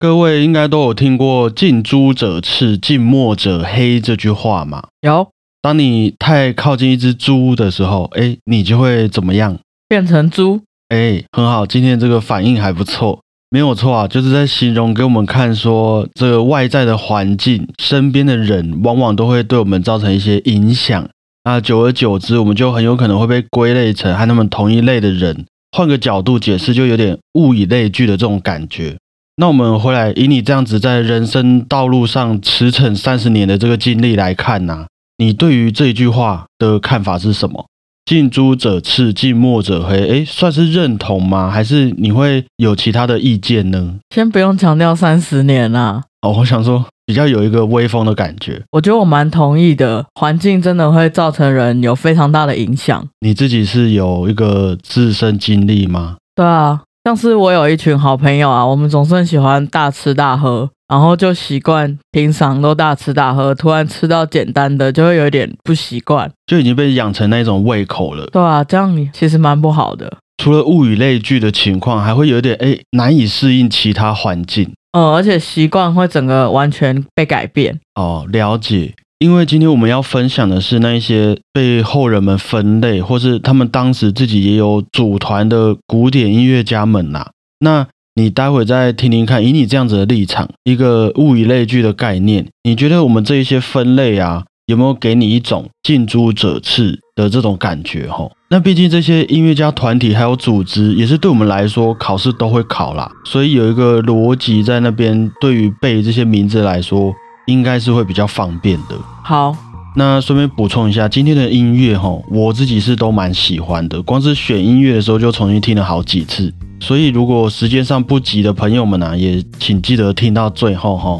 各位应该都有听过“近朱者赤，近墨者黑”这句话嘛？有当你太靠近一只猪的时候，哎，你就会怎么样？变成猪？哎，很好，今天这个反应还不错，没有错啊，就是在形容给我们看说，这个外在的环境、身边的人，往往都会对我们造成一些影响。那久而久之，我们就很有可能会被归类成和他们同一类的人。换个角度解释，就有点物以类聚的这种感觉。那我们回来以你这样子在人生道路上驰骋三十年的这个经历来看呢，你对于这一句话的看法是什么？近朱者赤，近墨者黑，诶，算是认同吗？还是你会有其他的意见呢？先不用强调三十年啦。哦，我想说比较有一个威风的感觉。我觉得我蛮同意的，环境真的会造成人有非常大的影响。你自己是有一个自身经历吗？对啊。像是我有一群好朋友啊，我们总是很喜欢大吃大喝，然后就习惯平常都大吃大喝，突然吃到简单的就会有点不习惯，就已经被养成那种胃口了。对啊，这样其实蛮不好的。除了物以类聚的情况，还会有点哎难以适应其他环境。嗯，而且习惯会整个完全被改变。哦，了解。因为今天我们要分享的是那一些被后人们分类，或是他们当时自己也有组团的古典音乐家们呐。那你待会再听听看，以你这样子的立场，一个物以类聚的概念，你觉得我们这一些分类啊，有没有给你一种近朱者赤的这种感觉？吼，那毕竟这些音乐家团体还有组织，也是对我们来说考试都会考啦，所以有一个逻辑在那边，对于背这些名字来说。应该是会比较方便的。好，那顺便补充一下，今天的音乐哈，我自己是都蛮喜欢的。光是选音乐的时候就重新听了好几次。所以如果时间上不急的朋友们呢，也请记得听到最后哈。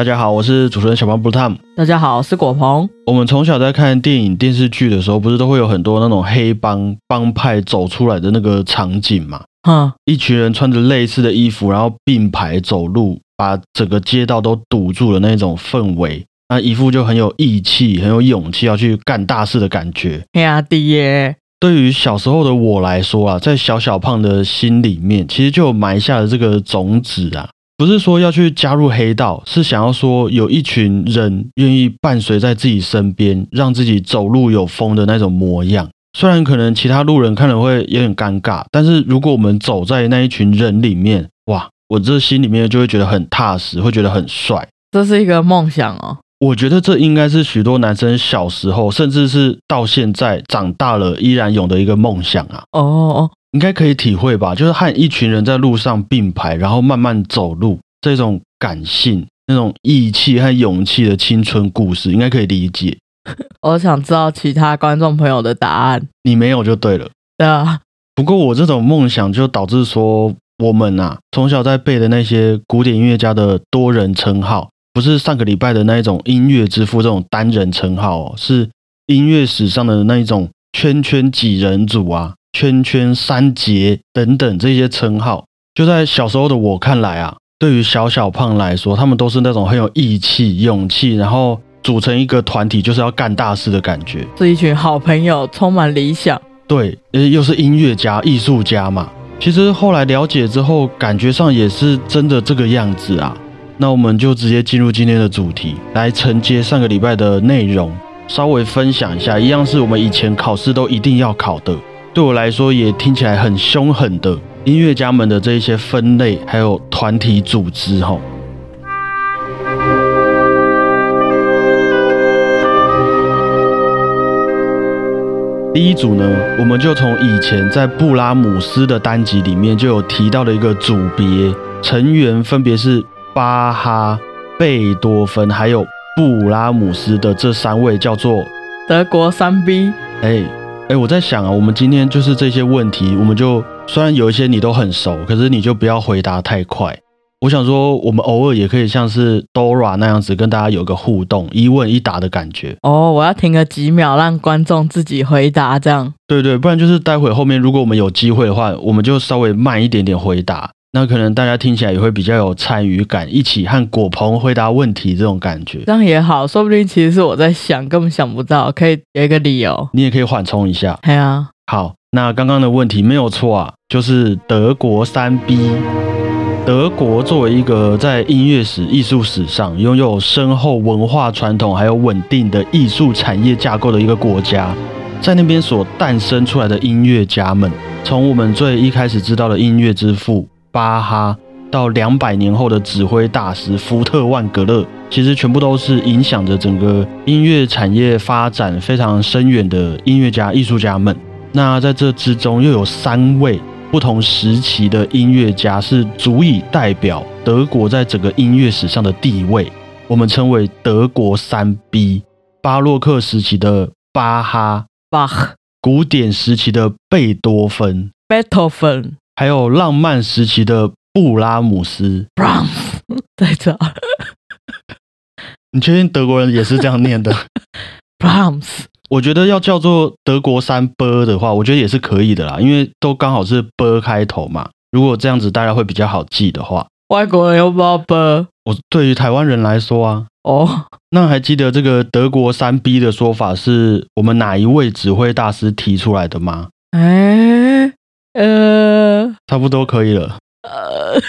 大家好，我是主持人小胖布汤。大家好，我是果鹏。我们从小在看电影、电视剧的时候，不是都会有很多那种黑帮帮派走出来的那个场景嘛？嗯，一群人穿着类似的衣服，然后并排走路，把整个街道都堵住了那种氛围，那一副就很有义气、很有勇气要去干大事的感觉。兄弟耶！对于小时候的我来说啊，在小小胖的心里面，其实就埋下了这个种子啊。不是说要去加入黑道，是想要说有一群人愿意伴随在自己身边，让自己走路有风的那种模样。虽然可能其他路人看了会有点尴尬，但是如果我们走在那一群人里面，哇，我这心里面就会觉得很踏实，会觉得很帅。这是一个梦想哦。我觉得这应该是许多男生小时候，甚至是到现在长大了依然有的一个梦想啊。哦哦。应该可以体会吧，就是和一群人在路上并排，然后慢慢走路，这种感性、那种义气和勇气的青春故事，应该可以理解。我想知道其他观众朋友的答案，你没有就对了。对啊，不过我这种梦想就导致说，我们啊从小在背的那些古典音乐家的多人称号，不是上个礼拜的那一种音乐之父这种单人称号哦，是音乐史上的那一种圈圈几人组啊。圈圈三杰等等这些称号，就在小时候的我看来啊，对于小小胖来说，他们都是那种很有义气、勇气，然后组成一个团体就是要干大事的感觉，是一群好朋友，充满理想。对，呃，又是音乐家、艺术家嘛。其实后来了解之后，感觉上也是真的这个样子啊。那我们就直接进入今天的主题，来承接上个礼拜的内容，稍微分享一下，一样是我们以前考试都一定要考的。对我来说也听起来很凶狠的音乐家们的这一些分类，还有团体组织，哈。第一组呢，我们就从以前在布拉姆斯的单集里面就有提到的一个组别，成员分别是巴哈、贝多芬还有布拉姆斯的这三位，叫做德国三 B。哎。哎，我在想啊，我们今天就是这些问题，我们就虽然有一些你都很熟，可是你就不要回答太快。我想说，我们偶尔也可以像是 Dora 那样子，跟大家有个互动，一问一答的感觉。哦，我要停个几秒，让观众自己回答，这样。对对，不然就是待会后面，如果我们有机会的话，我们就稍微慢一点点回答。那可能大家听起来也会比较有参与感，一起和果鹏回答问题这种感觉，这样也好，说不定其实是我在想，根本想不到，可以给一个理由。你也可以缓冲一下。对啊，好，那刚刚的问题没有错啊，就是德国三 B。德国作为一个在音乐史、艺术史上拥有深厚文化传统还有稳定的艺术产业架构的一个国家，在那边所诞生出来的音乐家们，从我们最一开始知道的音乐之父巴哈，到两百年后的指挥大师福特万格勒，其实全部都是影响着整个音乐产业发展非常深远的音乐家、艺术家们。那在这之中，又有三位。不同时期的音乐家是足以代表德国在整个音乐史上的地位，我们称为德国三 B：巴洛克时期的巴哈、巴赫、古典时期的贝多芬、贝多芬，还有浪漫时期的布拉姆斯。Brahms 在这，你确定德国人也是这样念的？Brahms。我觉得要叫做德国三波的话，我觉得也是可以的啦，因为都刚好是波开头嘛。如果这样子大家会比较好记的话，外国人又不知道波。我对于台湾人来说啊，哦，那还记得这个德国三 B 的说法是我们哪一位指挥大师提出来的吗？哎，呃，差不多可以了。呃。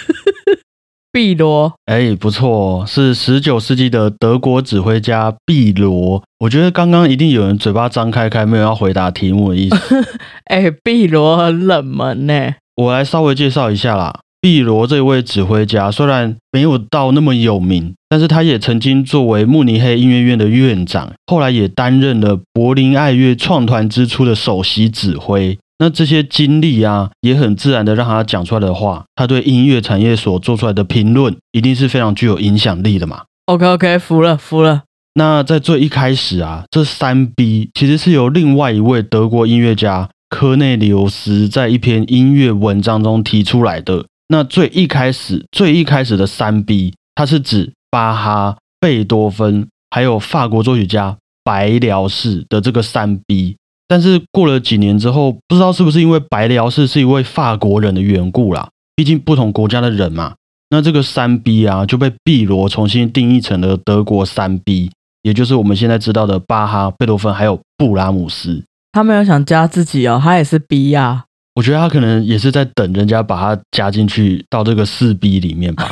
毕罗，哎，不错，是十九世纪的德国指挥家碧罗。我觉得刚刚一定有人嘴巴张开开，没有要回答题目的意思。哎，毕罗很冷门呢。我来稍微介绍一下啦。碧罗这位指挥家虽然没有到那么有名，但是他也曾经作为慕尼黑音乐院的院长，后来也担任了柏林爱乐创团之初的首席指挥。那这些经历啊，也很自然的让他讲出来的话，他对音乐产业所做出来的评论，一定是非常具有影响力的嘛。OK OK，服了服了。那在最一开始啊，这三 B 其实是由另外一位德国音乐家科内里欧斯在一篇音乐文章中提出来的。那最一开始，最一开始的三 B，它是指巴哈、贝多芬，还有法国作曲家白辽士的这个三 B。但是过了几年之后，不知道是不是因为白辽士是一位法国人的缘故啦，毕竟不同国家的人嘛，那这个三 B 啊就被毕罗重新定义成了德国三 B，也就是我们现在知道的巴哈、贝多芬还有布拉姆斯。他没有想加自己哦，他也是 B 呀。我觉得他可能也是在等人家把他加进去到这个四 B 里面吧。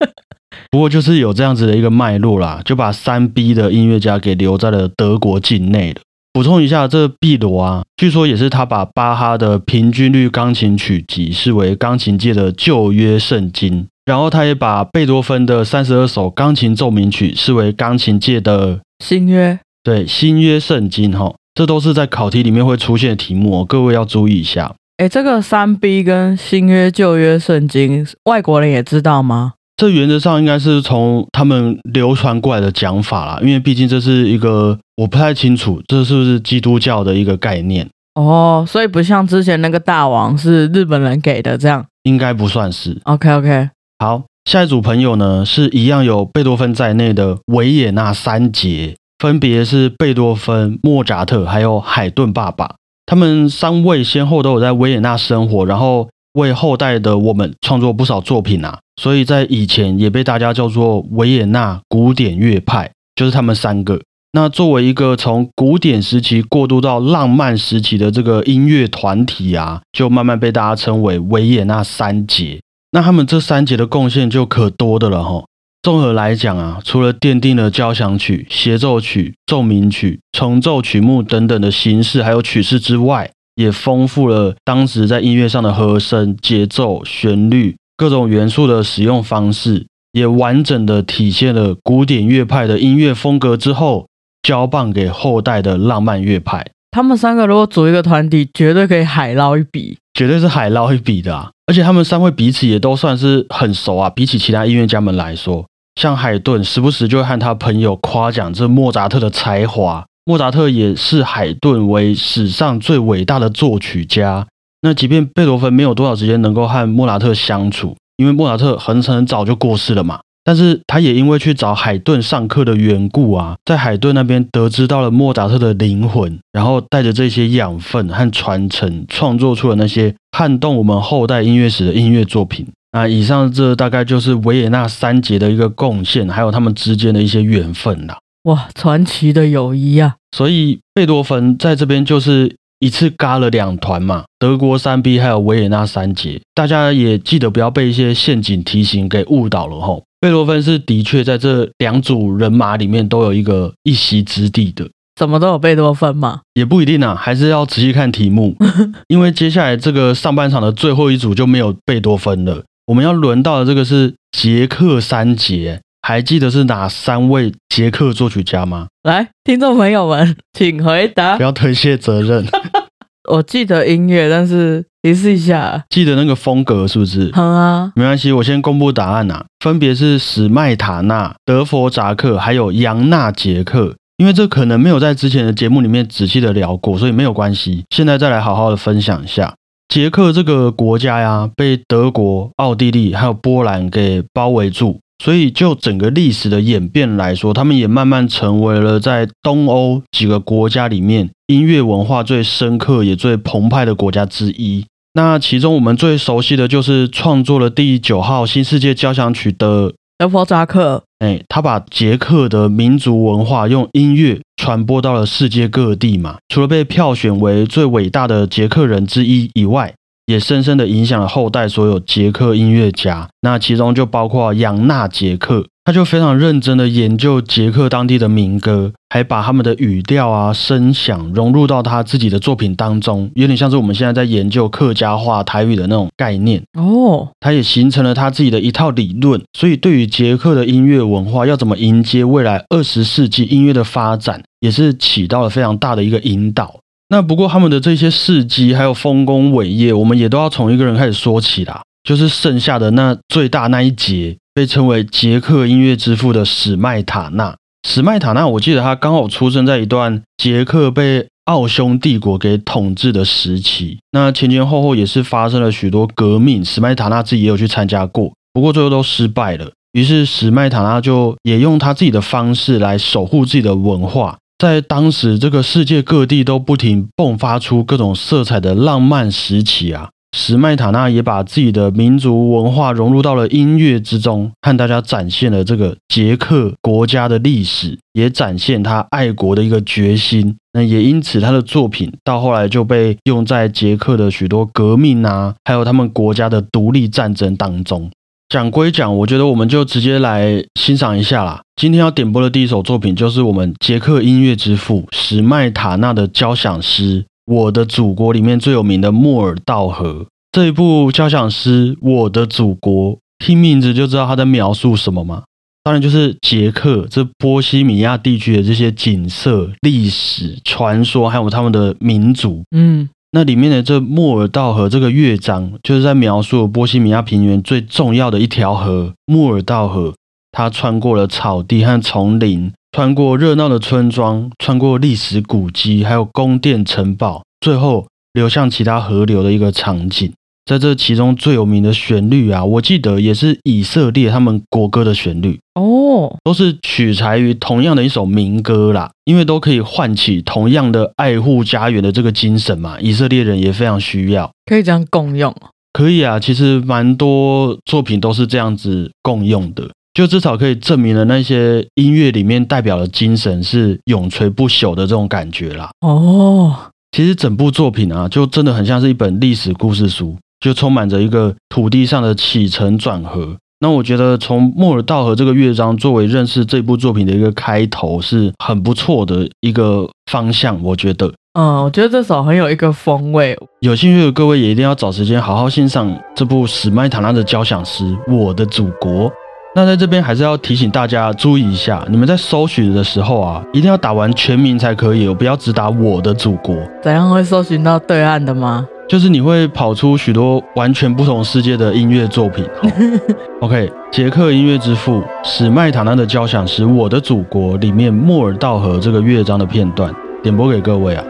不过就是有这样子的一个脉络啦，就把三 B 的音乐家给留在了德国境内了。补充一下，这毕罗啊，据说也是他把巴哈的平均律钢琴曲集视为钢琴界的旧约圣经，然后他也把贝多芬的三十二首钢琴奏鸣曲视为钢琴界的新约，对新约圣经哈，这都是在考题里面会出现的题目，各位要注意一下。哎，这个三 B 跟新约旧约圣经，外国人也知道吗？这原则上应该是从他们流传过来的讲法啦，因为毕竟这是一个我不太清楚这是不是基督教的一个概念哦，所以不像之前那个大王是日本人给的这样，应该不算是。OK OK，好，下一组朋友呢是一样有贝多芬在内的维也纳三杰，分别是贝多芬、莫扎特还有海顿爸爸，他们三位先后都有在维也纳生活，然后。为后代的我们创作不少作品啊，所以在以前也被大家叫做维也纳古典乐派，就是他们三个。那作为一个从古典时期过渡到浪漫时期的这个音乐团体啊，就慢慢被大家称为维也纳三杰。那他们这三杰的贡献就可多的了哈。综合来讲啊，除了奠定了交响曲、协奏曲、奏鸣曲、重奏曲目等等的形式还有曲式之外，也丰富了当时在音乐上的和声、节奏、旋律各种元素的使用方式，也完整的体现了古典乐派的音乐风格。之后交棒给后代的浪漫乐派。他们三个如果组一个团体，绝对可以海捞一笔，绝对是海捞一笔的啊！而且他们三位彼此也都算是很熟啊。比起其他音乐家们来说，像海顿时不时就会和他朋友夸奖这莫扎特的才华。莫扎特也视海顿为史上最伟大的作曲家。那即便贝多芬没有多少时间能够和莫扎特相处，因为莫扎特很很早就过世了嘛。但是他也因为去找海顿上课的缘故啊，在海顿那边得知到了莫扎特的灵魂，然后带着这些养分和传承，创作出了那些撼动我们后代音乐史的音乐作品。那以上这大概就是维也纳三杰的一个贡献，还有他们之间的一些缘分啦。哇，传奇的友谊啊！所以贝多芬在这边就是一次嘎了两团嘛，德国三 B 还有维也纳三杰，大家也记得不要被一些陷阱题型给误导了吼。贝多芬是的确在这两组人马里面都有一个一席之地的，怎么都有贝多芬嘛？也不一定啊，还是要仔细看题目，因为接下来这个上半场的最后一组就没有贝多芬了。我们要轮到的这个是捷克三杰，还记得是哪三位捷克作曲家吗？来，听众朋友们，请回答不。要推卸责任，我记得音乐，但是提示一下，记得那个风格是不是？好啊，没关系，我先公布答案呐、分别是史麦塔纳、德佛扎克还有扬纳杰克。因为这可能没有在之前的节目里面仔细的聊过，所以没有关系。现在再来好好的分享一下。捷克这个国家呀，被德国、奥地利还有波兰给包围住，所以就整个历史的演变来说，他们也慢慢成为了在东欧几个国家里面音乐文化最深刻也最澎湃的国家之一。那其中我们最熟悉的就是创作了第九号新世界交响曲的德弗扎克，哎，他把捷克的民族文化用音乐传播到了世界各地嘛。除了被票选为最伟大的捷克人之一以外，也深深的影响了后代所有捷克音乐家。那其中就包括扬纳捷克，他就非常认真的研究捷克当地的民歌，还把他们的语调啊、声响融入到他自己的作品当中，有点像是我们现在在研究客家话、台语的那种概念。哦，他也形成了他自己的一套理论，所以对于捷克的音乐文化要怎么迎接未来二十世纪音乐的发展，也是起到了非常大的一个引导。那不过他们的这些事迹还有丰功伟业，我们也都要从一个人开始说起啦，就是剩下的那最大那一节，被称为捷克音乐之父的史麦塔纳。史麦塔纳，我记得他刚好出生在一段捷克被奥匈帝国给统治的时期，那前前后后也是发生了许多革命，史麦塔纳自己也有去参加过，不过最后都失败了。于是史麦塔纳就也用他自己的方式来守护自己的文化，在当时这个世界各地都不停迸发出各种色彩的浪漫时期啊，史麦塔纳也把自己的民族文化融入到了音乐之中，和大家展现了这个捷克国家的历史，也展现他爱国的一个决心。那也因此，他的作品到后来就被用在捷克的许多革命啊，还有他们国家的独立战争当中。讲归讲，我觉得我们就直接来欣赏一下啦。今天要点播的第一首作品，就是我们捷克音乐之父史麦塔纳的交响诗《我的祖国》里面最有名的《莫尔道河》这一部交响诗《我的祖国》，听名字就知道他在描述什么吗？当然就是捷克这波西米亚地区的这些景色、历史、传说，还有他们的民族。嗯，那里面的这莫尔道河这个乐章，就是在描述波西米亚平原最重要的一条河——莫尔道河。它穿过了草地和丛林，穿过热闹的村庄，穿过历史古迹，还有宫殿城堡，最后流向其他河流的一个场景。在这其中最有名的旋律啊，我记得也是以色列他们国歌的旋律。哦，都是取材于同样的一首民歌啦，因为都可以唤起同样的爱护家园的这个精神嘛。以色列人也非常需要，可以这样共用哦。可以啊。其实蛮多作品都是这样子共用的，就至少可以证明了那些音乐里面代表的精神是永垂不朽的这种感觉啦。哦，其实整部作品啊，就真的很像是一本历史故事书，就充满着一个土地上的起承转合。那我觉得从莫尔道河这个乐章作为认识这部作品的一个开头，是很不错的一个方向。我觉得嗯，我觉得这首很有一个风味。有兴趣的各位也一定要找时间好好欣赏这部史麦塔纳的交响诗《我的祖国》。那在这边还是要提醒大家注意一下，你们在搜寻的时候啊，一定要打完全名才可以，不要只打我的祖国。怎样会搜寻到对岸的吗？就是你会跑出许多完全不同世界的音乐作品。哦 OK，捷克音乐之父史麦塔纳的交响诗《我的祖国》里面莫尔道河这个乐章的片段，点播给各位啊。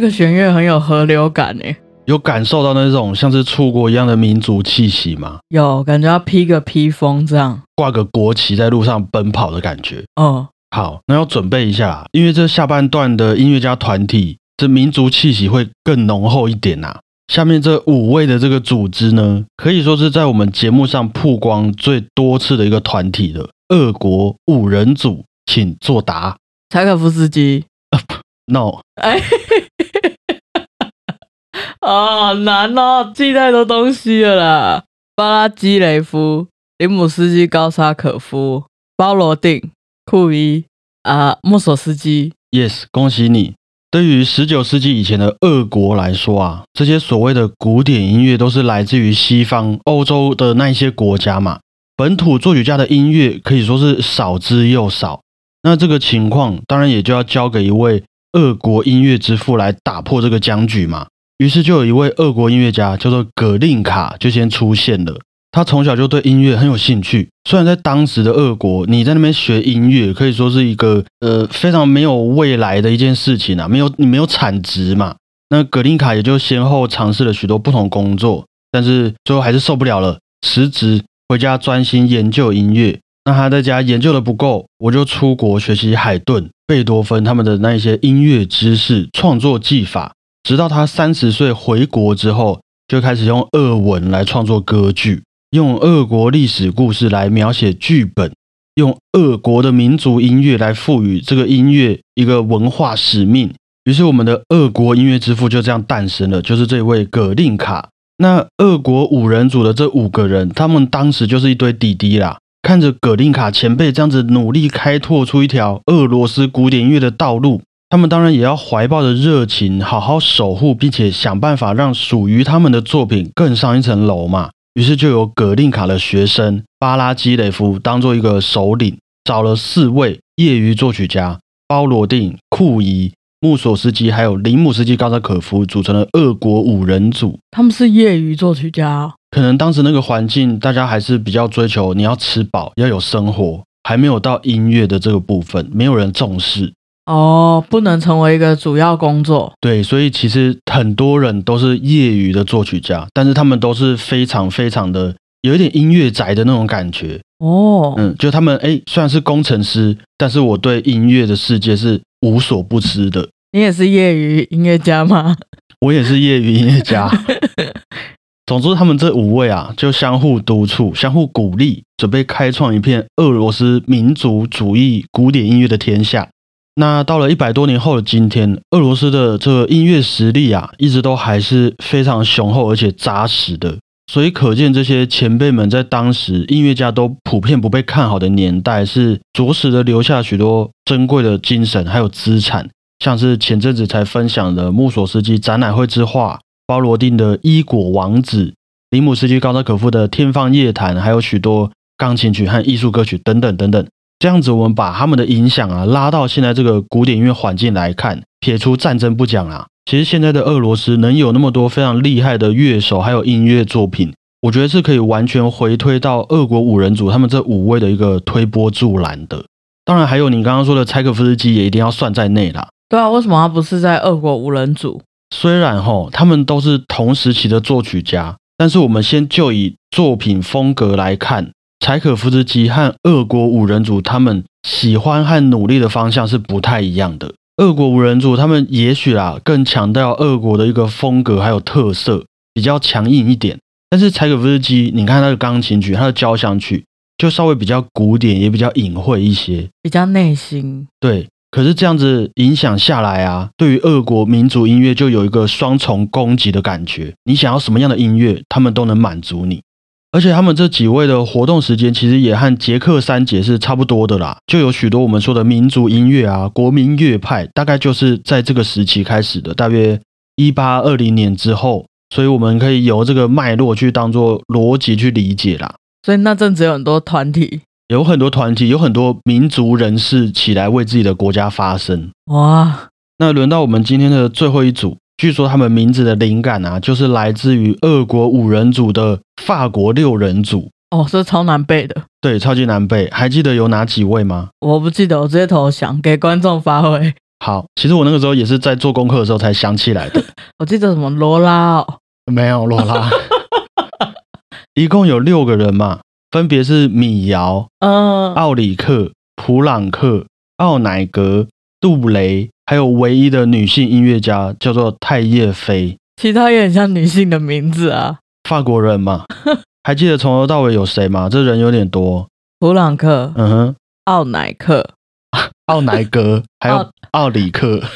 那个弦乐很有河流感诶，有感受到那种像是出国一样的民族气息吗？有感觉要披个披风这样，挂个国旗在路上奔跑的感觉。哦，好，那要准备一下，因为这下半段的音乐家团体，这民族气息会更浓厚一点呐、下面这五位的这个组织呢，可以说是在我们节目上曝光最多次的一个团体了。俄国五人组，请作答。柴可夫斯基，No，哎，哦，好难哦，记太多东西了啦。巴拉基雷夫、林姆斯基、高沙可夫、包罗定、库伊啊、莫索斯基，Yes，恭喜你！对于十九世纪以前的俄国来说啊，这些所谓的古典音乐都是来自于西方欧洲的那一些国家嘛，本土作曲家的音乐可以说是少之又少。那这个情况当然也就要交给一位俄国音乐之父来打破这个僵局嘛。于是就有一位俄国音乐家叫做葛林卡就先出现了。他从小就对音乐很有兴趣，虽然在当时的俄国，你在那边学音乐可以说是一个呃非常没有未来的一件事情啊，没有你没有产值嘛。那葛林卡也就先后尝试了许多不同工作，但是最后还是受不了了，辞职回家专心研究音乐。那他在家研究的不够，我就出国学习海顿、贝多芬他们的那一些音乐知识、创作技法。直到他三十岁回国之后，就开始用俄文来创作歌剧，用俄国历史故事来描写剧本，用俄国的民族音乐来赋予这个音乐一个文化使命。于是，我们的俄国音乐之父就这样诞生了，就是这位葛令卡。那俄国五人组的这五个人，他们当时就是一堆弟弟啦。看着葛令卡前辈这样子努力开拓出一条俄罗斯古典音乐的道路，他们当然也要怀抱着热情，好好守护，并且想办法让属于他们的作品更上一层楼嘛。于是就有葛令卡的学生巴拉基雷夫当做一个首领，找了四位业余作曲家包罗定、库伊、穆索斯基还有林姆斯基高扎可夫组成了俄国五人组。他们是业余作曲家、哦。可能当时那个环境，大家还是比较追求你要吃饱，要有生活，还没有到音乐的这个部分，没有人重视。哦，不能成为一个主要工作。对，所以其实很多人都是业余的作曲家，但是他们都是非常非常的有一点音乐宅的那种感觉。哦，嗯，就他们哎，虽然是工程师，但是我对音乐的世界是无所不知的。你也是业余音乐家吗？我也是业余音乐家。总之，他们这五位啊，就相互督促、相互鼓励，准备开创一片俄罗斯民族主义古典音乐的天下。那到了一百多年后的今天，俄罗斯的这个音乐实力啊，一直都还是非常雄厚而且扎实的。所以可见，这些前辈们在当时音乐家都普遍不被看好的年代，是着实的留下许多珍贵的精神还有资产。像是前阵子才分享的穆索斯基展览会之画，包罗定的《伊果王子》，林姆斯基高德可夫的《天方夜谭》，还有许多钢琴曲和艺术歌曲等等等等。这样子，我们把他们的影响啊拉到现在这个古典音乐环境来看，撇除战争不讲啊，其实现在的俄罗斯能有那么多非常厉害的乐手，还有音乐作品，我觉得是可以完全回推到俄国五人组他们这五位的一个推波助澜的。当然，还有你刚刚说的柴可夫斯基也一定要算在内啦。对啊，为什么他不是在俄国五人组？虽然吼他们都是同时期的作曲家，但是我们先就以作品风格来看，柴可夫斯基和俄国五人组他们喜欢和努力的方向是不太一样的。俄国五人组他们也许啊更强调俄国的一个风格还有特色，比较强硬一点。但是柴可夫斯基，你看他的钢琴曲、他的交响曲，就稍微比较古典，也比较隐晦一些。比较内心。对，可是这样子影响下来啊，对于俄国民族音乐就有一个双重攻击的感觉。你想要什么样的音乐，他们都能满足你。而且他们这几位的活动时间其实也和捷克三杰是差不多的啦，就有许多我们说的民族音乐啊、国民乐派，大概就是在这个时期开始的，大约一八二零年之后。所以我们可以由这个脉络去当做逻辑去理解啦。所以那阵子有很多团体，有很多团体，有很多民族人士起来为自己的国家发声。哇，那轮到我们今天的最后一组，据说他们名字的灵感啊，就是来自于俄国五人组的法国六人组。哦，这超难背的，对，超级难背。还记得有哪几位吗？我不记得，我直接投降，给观众发挥。好，其实我那个时候也是在做功课的时候才想起来的，我记得什么罗拉哦，没有罗拉，一共有六个人嘛，分别是米瑶、嗯，奥里克、普朗克、奥乃格、杜雷，还有唯一的女性音乐家叫做太叶菲，其他也很像女性的名字啊，法国人嘛。还记得从头到尾有谁吗？这人有点多。普朗克、嗯哼，奥乃克，奥乃格，还有奥奥里克。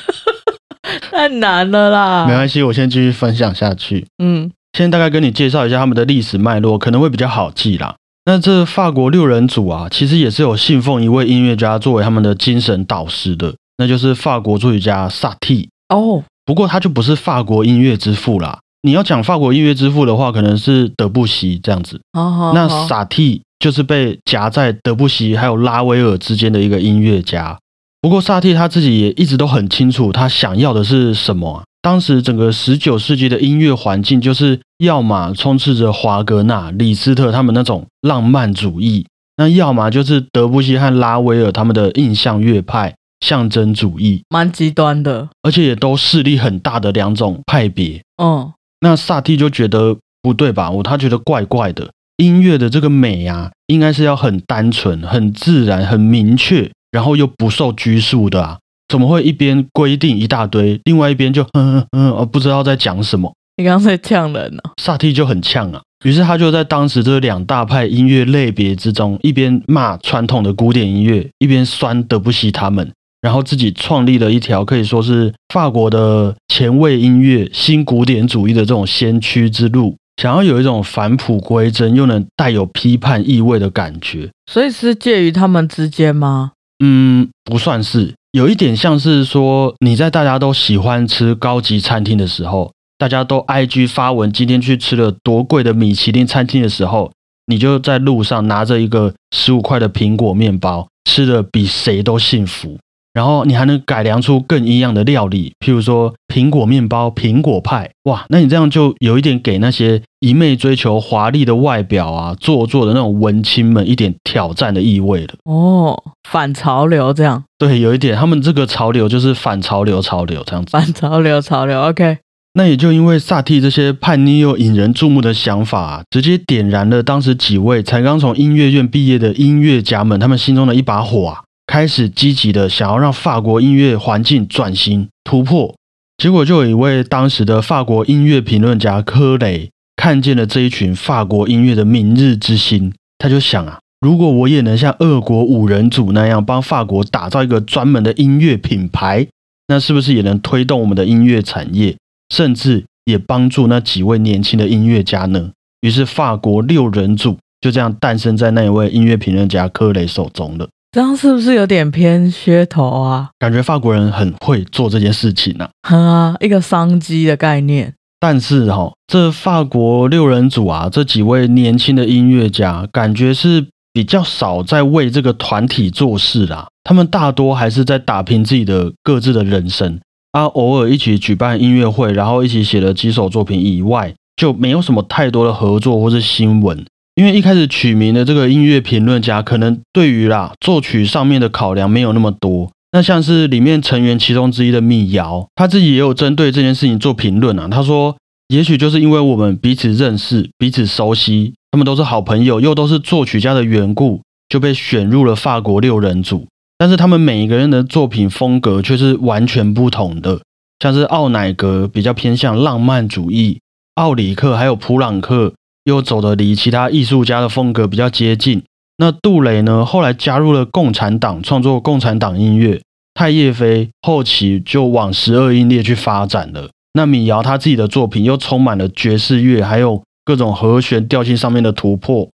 太难了啦。没关系，我先继续分享下去。嗯，先大概跟你介绍一下他们的历史脉络，可能会比较好记啦。那这法国六人组啊，其实也是有信奉一位音乐家作为他们的精神导师的，那就是法国作曲家萨蒂。哦，不过他就不是法国音乐之父啦。你要讲法国音乐之父的话，可能是德布西这样子。好好，那好萨蒂就是被夹在德布西还有拉威尔之间的一个音乐家。不过萨蒂他自己也一直都很清楚，他想要的是什么啊。当时整个十九世纪的音乐环境，就是要么充斥着华格纳、李斯特他们那种浪漫主义，那要么就是德布西和拉威尔他们的印象乐派、象征主义，蛮极端的。而且也都势力很大的两种派别。嗯，那萨蒂就觉得不对吧？我他觉得怪怪的。音乐的这个美啊，应该是要很单纯、很自然、很明确，然后又不受拘束的啊。怎么会一边规定一大堆，另外一边就嗯嗯嗯，呃不知道在讲什么？你刚刚在呛人呢、萨蒂就很呛啊。于是他就在当时这两大派音乐类别之中，一边骂传统的古典音乐，一边酸德不西他们，然后自己创立了一条可以说是法国的前卫音乐、新古典主义的这种先驱之路，想要有一种返璞归真又能带有批判意味的感觉。所以是介于他们之间吗？嗯，不算是，有一点像是说你在大家都喜欢吃高级餐厅的时候，大家都 IG 发文今天去吃了多贵的米其林餐厅的时候，你就在路上拿着一个十五块的苹果面包，吃的比谁都幸福。然后你还能改良出更一样的料理，譬如说苹果面包、苹果派，哇，那你这样就有一点给那些一昧追求华丽的外表啊、做作的那种文青们一点挑战的意味了。哦，反潮流这样，对，有一点，他们这个潮流就是反潮流，潮流这样子。反潮流潮流。OK，那也就因为萨蒂这些叛逆又引人注目的想法、啊，直接点燃了当时几位才刚从音乐院毕业的音乐家们他们心中的一把火啊，开始积极的想要让法国音乐环境转型突破。结果就有一位当时的法国音乐评论家科雷看见了这一群法国音乐的明日之星，他就想啊，如果我也能像俄国五人组那样帮法国打造一个专门的音乐品牌，那是不是也能推动我们的音乐产业，甚至也帮助那几位年轻的音乐家呢？于是，法国六人组就这样诞生在那一位音乐评论家科雷手中了。这样是不是有点偏噱头啊？感觉法国人很会做这件事情啊。哼啊，一个商机的概念。但是哈、这法国六人组啊，这几位年轻的音乐家，感觉是比较少在为这个团体做事啦。他们大多还是在打拼自己的各自的人生啊，偶尔一起举办音乐会，然后一起写了几首作品以外，就没有什么太多的合作或是新闻。因为一开始取名的这个音乐评论家，可能对于啦作曲上面的考量没有那么多。那像是里面成员其中之一的米瑶，他自己也有针对这件事情做评论啊。他说，也许就是因为我们彼此认识、彼此熟悉，他们都是好朋友，又都是作曲家的缘故，就被选入了法国六人组。但是他们每一个人的作品风格却是完全不同的，像是奥乃格比较偏向浪漫主义，奥里克还有普朗克又走得离其他艺术家的风格比较接近。那杜雷呢，后来加入了共产党，创作共产党音乐。太叶飞后期就往十二音列去发展了。那米瑶他自己的作品又充满了爵士乐，还有各种和弦调性上面的突破。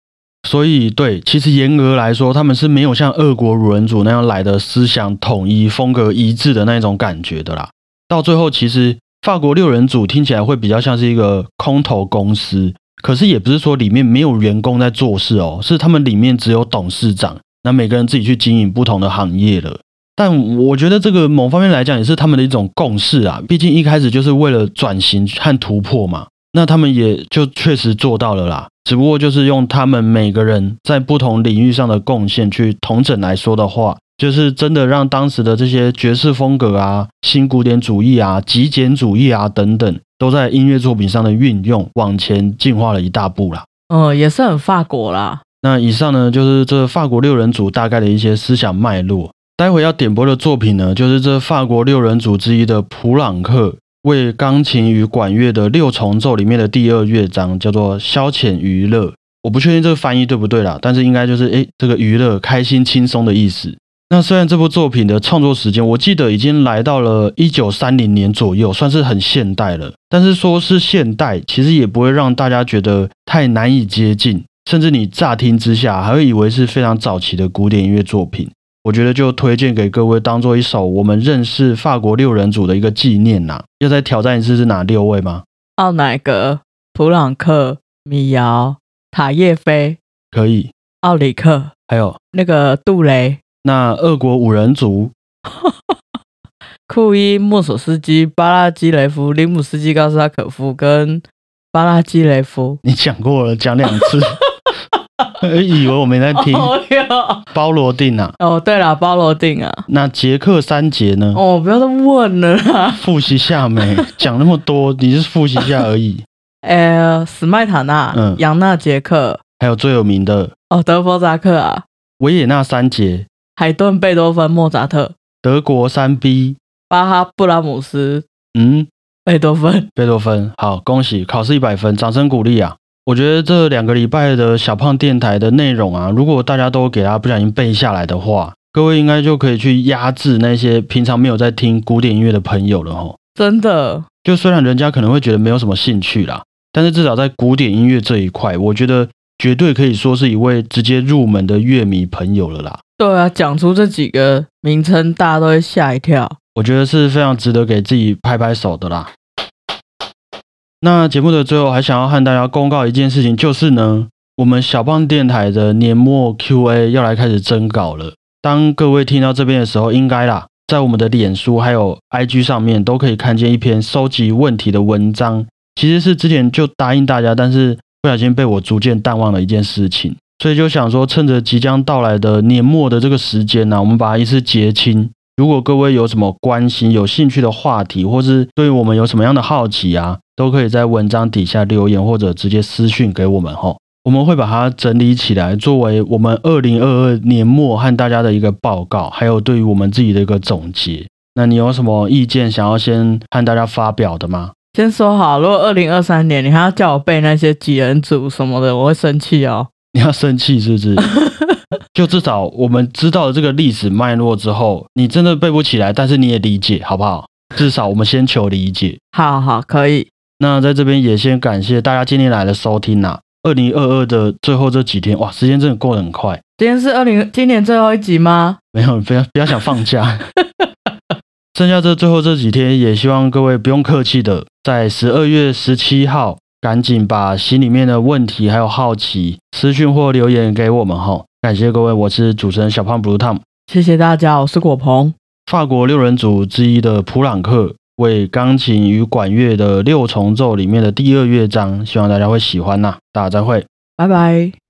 所以，对，其实严格来说，他们是没有像俄国五人组那样来的思想统一、风格一致的那种感觉的啦。到最后，其实法国六人组听起来会比较像是一个空头公司，可是也不是说里面没有员工在做事哦，是他们里面只有董事长，那每个人自己去经营不同的行业了。但我觉得这个某方面来讲，也是他们的一种共识啊。毕竟一开始就是为了转型和突破嘛，那他们也就确实做到了啦。只不过就是用他们每个人在不同领域上的贡献去统整来说的话，就是真的让当时的这些爵士风格啊、新古典主义啊、极简主义啊等等，都在音乐作品上的运用往前进化了一大步啦。嗯，也是很法国啦。那以上呢，就是这法国六人组大概的一些思想脉络。待会要点播的作品呢，就是这法国六人组之一的普朗克为钢琴与管乐的六重奏里面的第二乐章，叫做消遣娱乐。我不确定这个翻译对不对啦，但是应该就是诶，这个娱乐、开心、轻松的意思。那虽然这部作品的创作时间，我记得已经来到了一九三零年左右，算是很现代了。但是说是现代，其实也不会让大家觉得太难以接近，甚至你乍听之下还会以为是非常早期的古典音乐作品。我觉得就推荐给各位当做一首我们认识法国六人组的一个纪念呐。要再挑战一次是哪六位吗？奥乃格、普朗克、米尧、塔叶菲、可以，奥里克，还有那个杜雷。那俄国五人组，库伊、莫索斯基、巴拉基雷夫、林姆斯基、高斯拉可夫跟巴拉基雷夫，你讲过了，讲两次，以为我没在听。哦哟，包罗定啊，哦对了，包罗定啊，那捷克三杰呢？哦不要再问了啦，复习下没？讲那么多，你是复习一下而已。呃，史麦塔纳、嗯。扬纳杰克，还有最有名的。哦德弗扎克啊，维也纳三杰，海顿、贝多芬、莫扎特、德国三 B，巴哈、布拉姆斯、嗯，贝多芬，贝多芬，好，恭喜考试一百分，掌声鼓励啊！我觉得这两个礼拜的小胖电台的内容啊，如果大家都给他不小心背下来的话，各位应该就可以去压制那些平常没有在听古典音乐的朋友了吼。真的，就虽然人家可能会觉得没有什么兴趣啦，但是至少在古典音乐这一块，我觉得绝对可以说是一位直接入门的乐迷朋友了啦。对啊，讲出这几个名称，大家都会吓一跳。我觉得是非常值得给自己拍拍手的啦。那节目的最后，还想要和大家公告一件事情，就是呢，我们小胖电台的年末 Q&A 要来开始征稿了。当各位听到这边的时候，应该啦，在我们的脸书还有 IG 上面都可以看见一篇收集问题的文章。其实是之前就答应大家，但是不小心被我逐渐淡忘了一件事情，所以就想说，趁着即将到来的年末的这个时间呢、我们把它一次结清。如果各位有什么关心、有兴趣的话题，或是对我们有什么样的好奇啊，都可以在文章底下留言，或者直接私讯给我们吼。我们会把它整理起来，作为我们二零二二年末和大家的一个报告，还有对于我们自己的一个总结。那你有什么意见想要先和大家发表的吗？先说好，如果二零二三年你还要叫我背那些几人组什么的，我会生气哦。你要生气是不是？就至少我们知道了这个历史脉络之后，你真的背不起来，但是你也理解，好不好？至少我们先求理解。好好，可以。那在这边也先感谢大家今天来的收听呐、二零二二的最后这几天，哇，时间真的过得很快。今天是二零今年最后一集吗？没有，不要不要想放假。剩下这最后这几天，也希望各位不用客气的，在十二月十七号，赶紧把心里面的问题还有好奇私讯或留言给我们哈。感谢各位，我是主持人小胖 Blue Tom。谢谢大家，我是果鹏，法国六人组之一的普朗克为钢琴与管乐的六重奏里面的第二乐章，希望大家会喜欢呐、大家再会。拜拜。